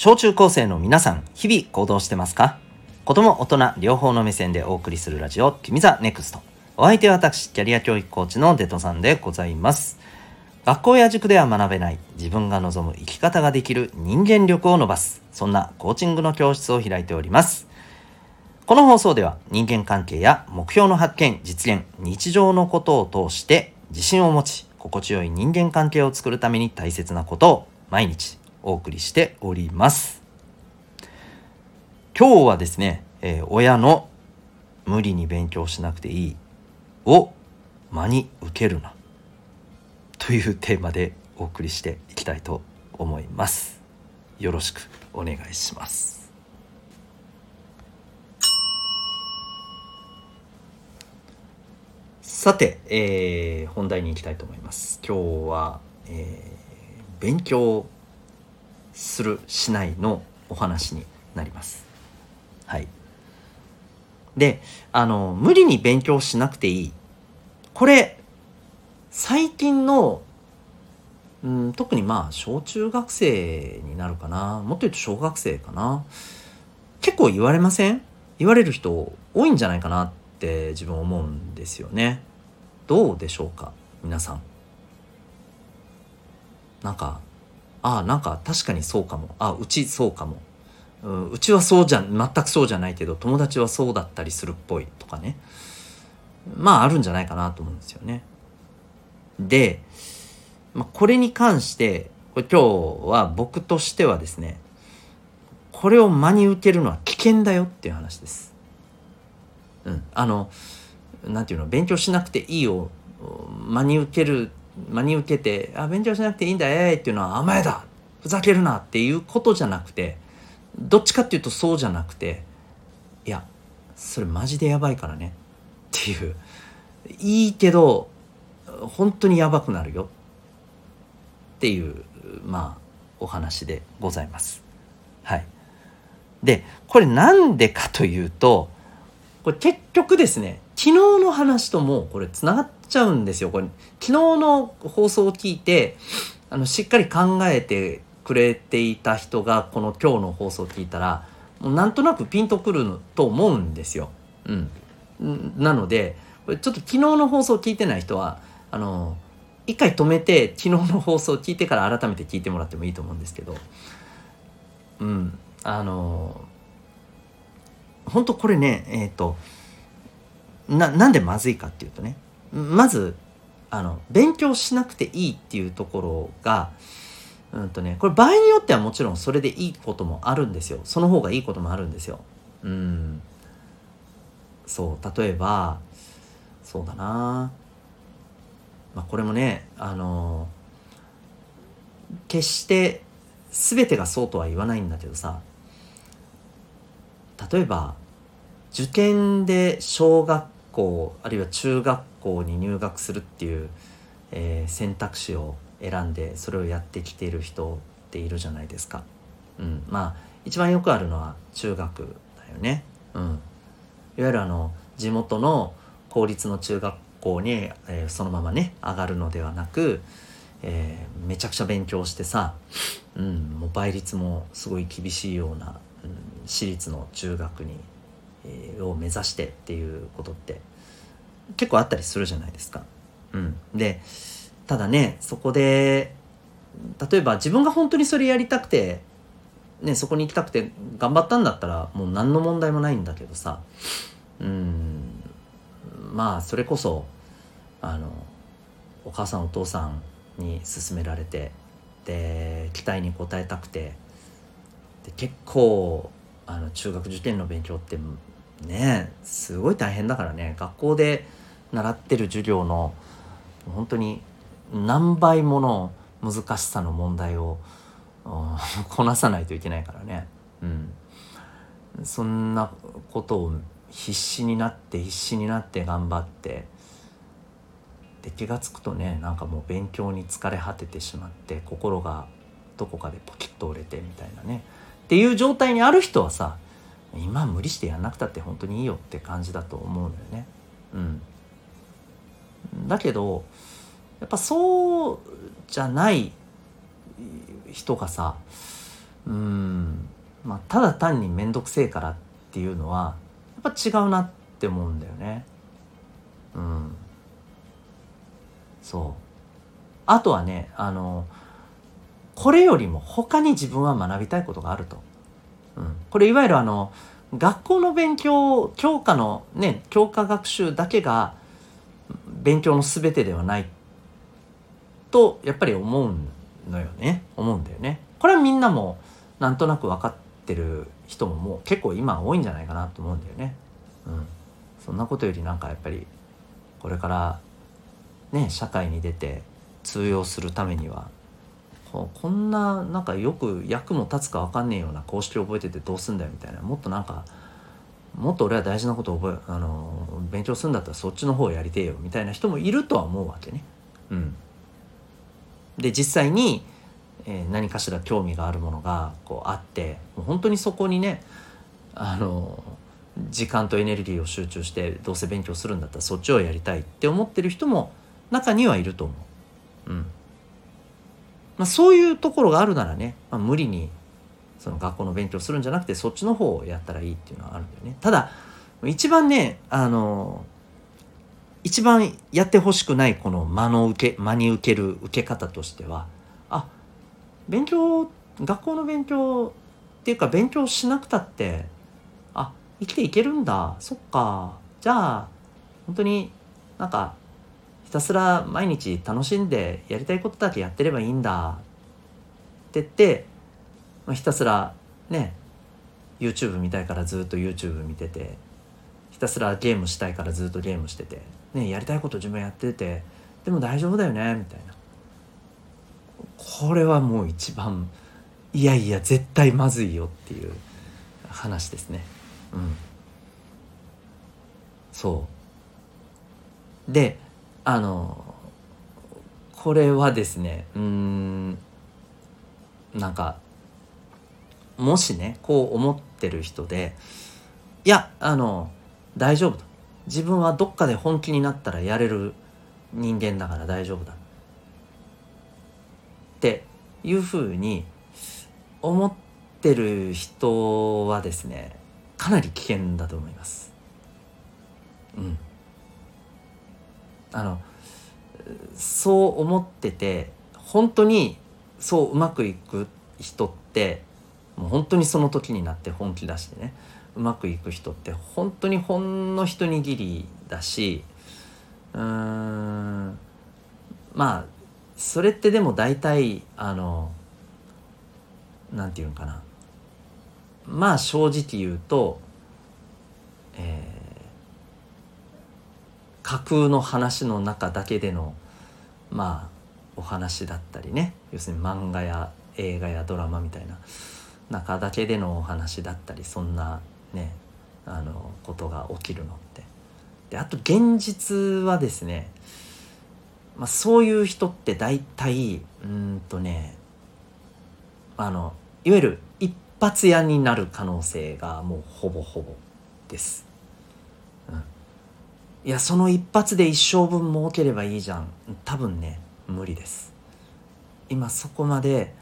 小中高生の皆さん、日々行動してますか？子供、大人、両方の目線でお送りするラジオ、君ザネクスト。お相手は私、キャリア教育コーチのデトさんでございます。学校や塾では学べない自分が望む生き方ができる人間力を伸ばす、そんなコーチングの教室を開いております。この放送では人間関係や目標の発見、実現、日常のことを通して自信を持ち、心地よい人間関係を作るために大切なことを毎日お送りしております。今日はですね、えー、親の無理に勉強しなくていいを真に受けるなというテーマでお送りしていきたいと思います。よろしくお願いします。さて、えー、本題に行きたいと思います。今日は、えー、勉強するしないのお話になります。はい。で、あの、無理に勉強しなくていい。これ、最近の、うん、特にまあ、小中学生になるかな。もっと言うと小学生かな。結構言われません？言われる人多いんじゃないかなって自分思うんですよね。どうでしょうか皆さん。なんかああなんか確かにそうかもあうちそうかもうちはそうじゃ全くそうじゃないけど友達はそうだったりするっぽいとかねまああるんじゃないかなと思うんですよね。で、まあ、これに関してこれ今日は僕としてはですねこれを真に受けるのは危険だよっていう話です。うん、あのなんていうの勉強しなくていいを真に受ける真に受けて「あ勉強しなくていいんだええっていうのは甘えだふざけるなっていうことじゃなくてどっちかっていうとそうじゃなくていやそれマジでやばいからねっていういいけど本当にやばくなるよっていうまあお話でございます。はい。でこれなんでかというとこれ結局ですね昨日の話ともこれつながってちゃうんですよこれ。昨日の放送を聞いてあのしっかり考えてくれていた人がこの今日の放送を聞いたらもうなんとなくピンとくると思うんですよ。うん、なのでこれちょっと昨日の放送を聞いてない人はあの一回止めて昨日の放送を聞いてから改めて聞いてもらってもいいと思うんですけどうん。あの本当これねえっ、ー、とななんでまずいかっていうとねまずあの勉強しなくていいっていうところがうんとねこれ場合によってはもちろんそれでいいこともあるんですよ。その方がいいこともあるんですよ。うん。そう例えばそうだな。まあこれもねあの決して全てがそうとは言わないんだけどさ。例えば受験で小学校あるいは中学校に入学するっていう、えー、選択肢を選んでそれをやってきている人っているじゃないですか。うん、まあ一番よくあるのは中学だよね。うん、いわゆるあの地元の公立の中学校に、えー、そのままね上がるのではなく、えー、めちゃくちゃ勉強してさ、うん、もう倍率もすごい厳しいような、うん、私立の中学にを目指してっていうことって結構あったりするじゃないですか。うん、でただねそこで例えば自分が本当にそれやりたくて、ね、そこに行きたくて頑張ったんだったらもう何の問題もないんだけどさ。うん。まあそれこそあのお母さんお父さんに勧められてで期待に応えたくてで結構あの中学受験の勉強ってねすごい大変だからね。学校で習ってる授業の本当に何倍もの難しさの問題を こなさないといけないからね、うん、そんなことを必死になって必死になって頑張ってで気が付くとねなんかもう勉強に疲れ果ててしまって心がどこかでポキッと折れてみたいなね。っていう状態にある人はさ今無理してやんなくたって本当にいいよって感じだと思うんだよね。うん、だけどやっぱそうじゃない人がさうん。まあただ単に面倒くせえからっていうのはやっぱ違うなって思うんだよね。うん。そう。あとはねあのこれよりも他に自分は学びたいことがあると、これいわゆるあの学校の勉強教科のね教科学習だけが勉強の全てではない。とやっぱり思うのよね。思うんだよね。これはみんなもなんとなく分かってる人ももう結構今多いんじゃないかなと思うんだよね。うん。そんなことよりなんかやっぱりこれからね社会に出て通用するためにはこんななんかよく役も立つか分かんねえような公式覚えててどうすんだよみたいなもっとなんかもっと俺は大事なことを覚えあの勉強するんだったらそっちの方をやりてえよみたいな人もいるとは思うわけね。うん、で実際に、えー、何かしら興味があるものがこうあってもう本当にそこにねあの時間とエネルギーを集中してどうせ勉強するんだったらそっちをやりたいって思ってる人も中にはいると思う。うんまあ、そういうところがあるならね、まあ、無理にその学校の勉強するんじゃなくてそっちの方をやったらいいっていうのはあるんだよね。ただ一番ねあの一番やってほしくないこの間の受け間に受ける受け方としてはあ勉強学校の勉強っていうか勉強しなくたってあ生きていけるんだそっかじゃあ本当になんかひたすら毎日楽しんでやりたいことだけやってればいいんだって言って、まあ、ひたすらね YouTube 見たいからずっと YouTube 見ててひたすらゲームしたいからずっとゲームしてて、ね、やりたいこと自分やっててでも大丈夫だよねみたいな。これはもう一番いやいや絶対まずいよっていう話ですね。うん。そう。であのこれはですねうんなんかもしねこう思ってる人でいやあの大丈夫だ。自分はどっかで本気になったらやれる人間だから大丈夫だ。っていうふうに思ってる人はですねかなり危険だと思います。うん。あのそう思ってて本当にそううまくいく人ってもう本当にその時になって本気出してねうまくいく人って本当にほんの一握りだしうーんまあそれってでも大体あのなんて言うのかな。まあ正直言うと、えー架空の話の中だけでのまあお話だったりね要するに漫画や映画やドラマみたいな中だけでのお話だったりそんなねあのことが起きるのって。であと現実はですね、まあ、そういう人って大体うんとねあのいわゆる一発屋になる可能性がもうほぼほぼです。いやその一発で一生分儲ければいいじゃん。多分ね無理です。今そこまで、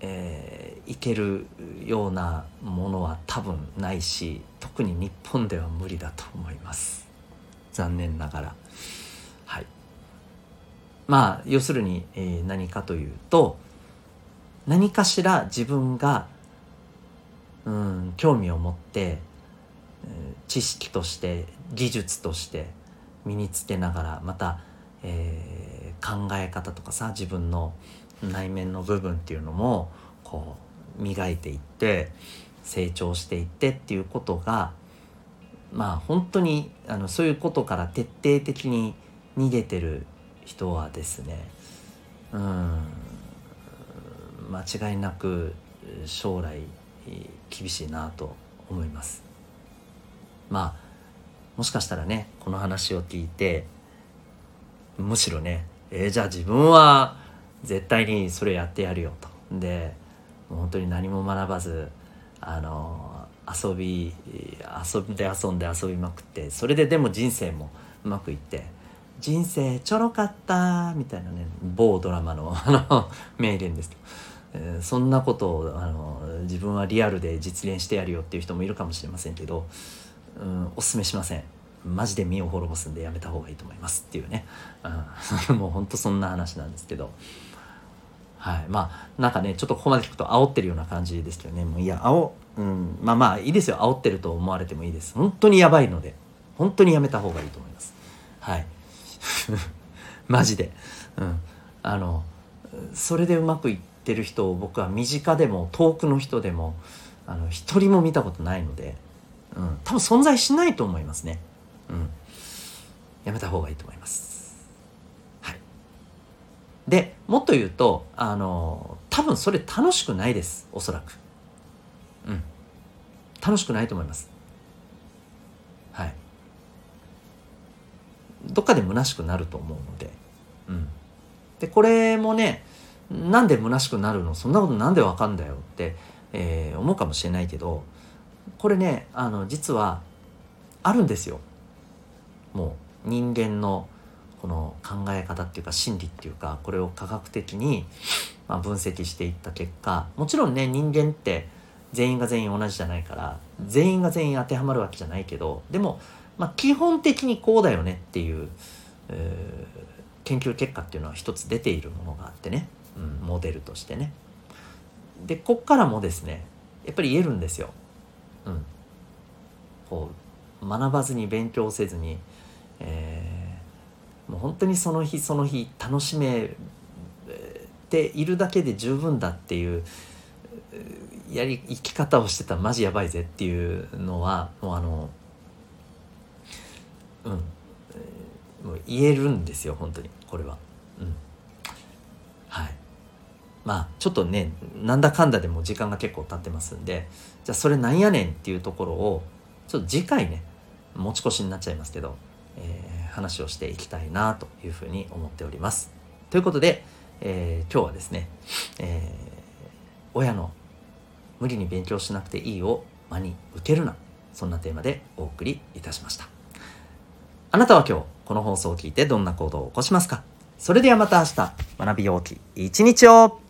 えー、いけるようなものは多分ないし特に日本では無理だと思います。残念ながら。はい。まあ要するに、えー、何かというと何かしら自分がうん興味を持って知識として技術として身につけながらまた、えー、考え方とかさ自分の内面の部分っていうのもこう磨いていって成長していってっていうことがまあ本当にあのそういうことから徹底的に逃げてる人はですねうん間違いなく将来厳しいなと思います。まあもしかしたらねこの話を聞いてむしろねえー、じゃあ自分は絶対にそれやってやるよと。でもう本当に何も学ばずあの遊び遊んで遊んで遊びまくってそれででも人生もうまくいって人生ちょろかったみたいなね某ドラマのあの名言ですえー、そんなことをあの自分はリアルで実現してやるよっていう人もいるかもしれませんけど、うん、おすすめしません。マジで身を滅ぼすんでやめた方がいいと思いますっていうね、うん、もうほんとそんな話なんですけど。はい。まあなんかねちょっとここまで聞くと煽ってるような感じですけどね。もういや煽うん。まあまあいいですよ。煽ってると思われてもいいです。本当にやばいので本当にやめた方がいいと思います。はい。マジで。うん。あのそれでうまくいってる人を僕は身近でも遠くの人でもあの一人も見たことないので、うん、多分存在しないと思いますね。うん、やめた方がいいと思います。はい。でもっと言うとあの多分それ楽しくないですおそらく。うん。楽しくないと思います。はい。どっかで虚しくなると思うので。うん。でこれもねなんで虚しくなるの？そんなことなんでわかんだよって、えー、思うかもしれないけどこれねあの実はあるんですよ。もう人間のこの考え方っていうか心理っていうかこれを科学的にま分析していった結果もちろんね人間って全員が全員同じじゃないから全員が全員当てはまるわけじゃないけどでも、まあ、基本的にこうだよねっていう、えー、研究結果っていうのは一つ出ているものがあってね、うん、モデルとしてね。でこっからもですねやっぱり言えるんですよ、うん、こう学ばずに勉強せずに、えー、もう本当にその日その日楽しめているだけで十分だっていうやり生き方をしてたらマジやばいぜっていうのはもうあのうん。もう言えるんですよ本当に。これは。うん。まあちょっとねなんだかんだでも時間が結構経ってますんでじゃあそれなんやねんっていうところをちょっと次回ね持ち越しになっちゃいますけど、えー、話をしていきたいなというふうに思っております。ということで、えー、今日はですね、えー、親の無理に勉強しなくていいを真に受けるなそんなテーマでお送りいたしました。あなたは今日この放送を聞いてどんな行動を起こしますか？それではまた明日学びようき一日を。